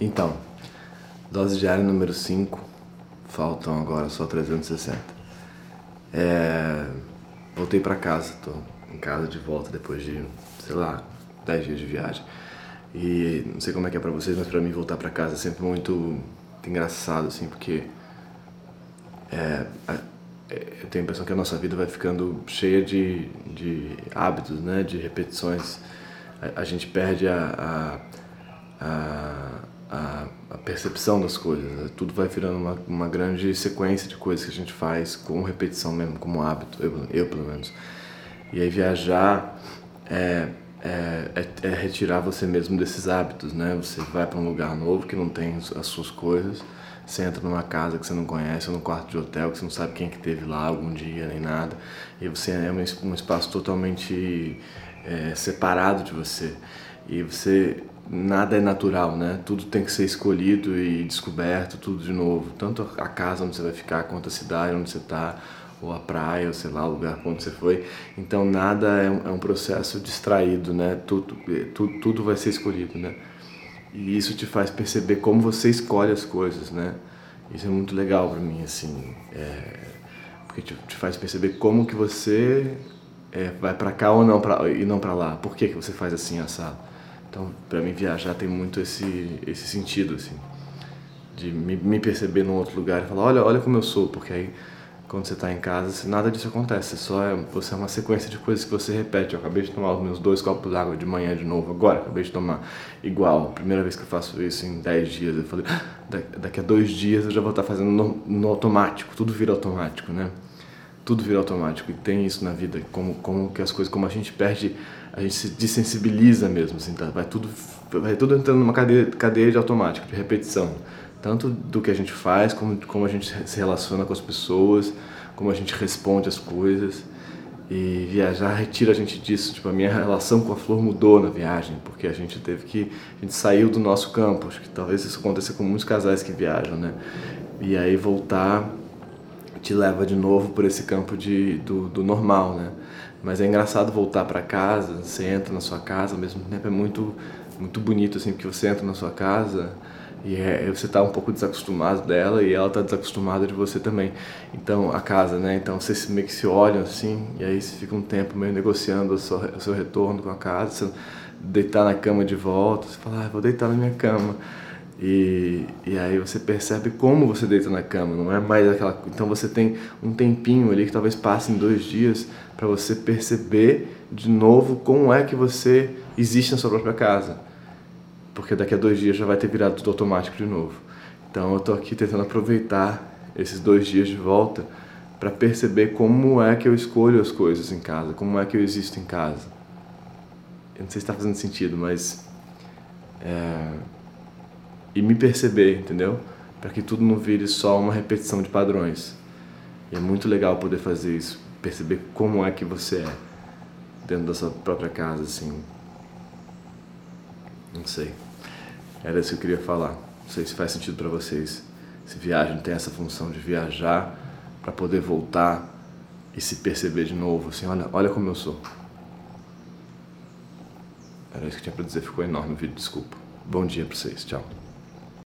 Então, dose diária número 5, faltam agora só 360. É, voltei para casa, tô em casa de volta depois de, sei lá, 10 dias de viagem. E não sei como é que é para vocês, mas para mim voltar para casa é sempre muito, engraçado, assim, porque é, é, eu tenho a impressão que a nossa vida vai ficando cheia de, de hábitos, né, de repetições. A, a gente perde a a, a, percepção das coisas. Né? Tudo vai virando uma, uma grande sequência de coisas que a gente faz com repetição mesmo, como hábito, eu, eu pelo menos. E aí viajar é, é, é, é retirar você mesmo desses hábitos, né? Você vai para um lugar novo que não tem as suas coisas, você entra numa casa que você não conhece, ou num quarto de hotel que você não sabe quem que teve lá algum dia, nem nada, e você é um, um espaço totalmente é, separado de você. E você nada é natural, né? Tudo tem que ser escolhido e descoberto, tudo de novo. Tanto a casa onde você vai ficar, quanto a cidade onde você está, ou a praia, ou sei lá, o lugar onde você foi. Então nada é um, é um processo distraído, né? Tudo, tudo, tudo vai ser escolhido, né? E isso te faz perceber como você escolhe as coisas, né? Isso é muito legal para mim, assim, é, porque te, te, faz perceber como que você é, vai para cá ou não pra, e não para lá. Por que que você faz assim assado? Então, para mim viajar tem muito esse esse sentido assim, de me, me perceber num outro lugar e falar, olha, olha como eu sou, porque aí quando você está em casa, nada disso acontece. Só é, você é uma sequência de coisas que você repete. Eu acabei de tomar os meus dois copos d'água de manhã de novo. Agora, acabei de tomar igual. Primeira vez que eu faço isso em 10 dias. Eu falei, ah, daqui a dois dias eu já vou estar fazendo no, no, automático. Tudo vira automático, né? Tudo vira automático. E tem isso na vida, como, como que as coisas, como a gente perde a gente se desensibiliza mesmo, assim, tá? vai, tudo, vai tudo entrando numa cadeia, cadeia de automático, de repetição. Tanto do que a gente faz, como como a gente se relaciona com as pessoas, como a gente responde as coisas. E viajar retira a gente disso. Tipo, a minha relação com a flor mudou na viagem, porque a gente teve que. A gente saiu do nosso campo. Acho que talvez isso aconteça com muitos casais que viajam, né? E aí voltar te leva de novo por esse campo de, do, do normal, né? Mas é engraçado voltar para casa, você entra na sua casa, ao mesmo tempo é muito, muito bonito, assim, porque você entra na sua casa e é, você está um pouco desacostumado dela e ela está desacostumada de você também. Então, a casa, né? Então, vocês meio que se olham assim e aí você fica um tempo meio negociando o seu, o seu retorno com a casa, você deitar na cama de volta, você fala, ah, vou deitar na minha cama. E, e aí você percebe como você deita na cama, não é mais aquela. Então você tem um tempinho ali que talvez passe em dois dias para você perceber de novo como é que você existe na sua própria casa. Porque daqui a dois dias já vai ter virado tudo automático de novo. Então eu estou aqui tentando aproveitar esses dois dias de volta para perceber como é que eu escolho as coisas em casa, como é que eu existo em casa. Eu não sei se está fazendo sentido, mas. É e me perceber, entendeu? Para que tudo não vire só uma repetição de padrões. E é muito legal poder fazer isso, perceber como é que você é dentro da sua própria casa, assim. Não sei. Era isso que eu queria falar. Não sei se faz sentido para vocês. Se viagem tem essa função de viajar para poder voltar e se perceber de novo, assim, olha, olha como eu sou. Era isso que tinha para dizer, ficou enorme o vídeo, desculpa. Bom dia para vocês, tchau.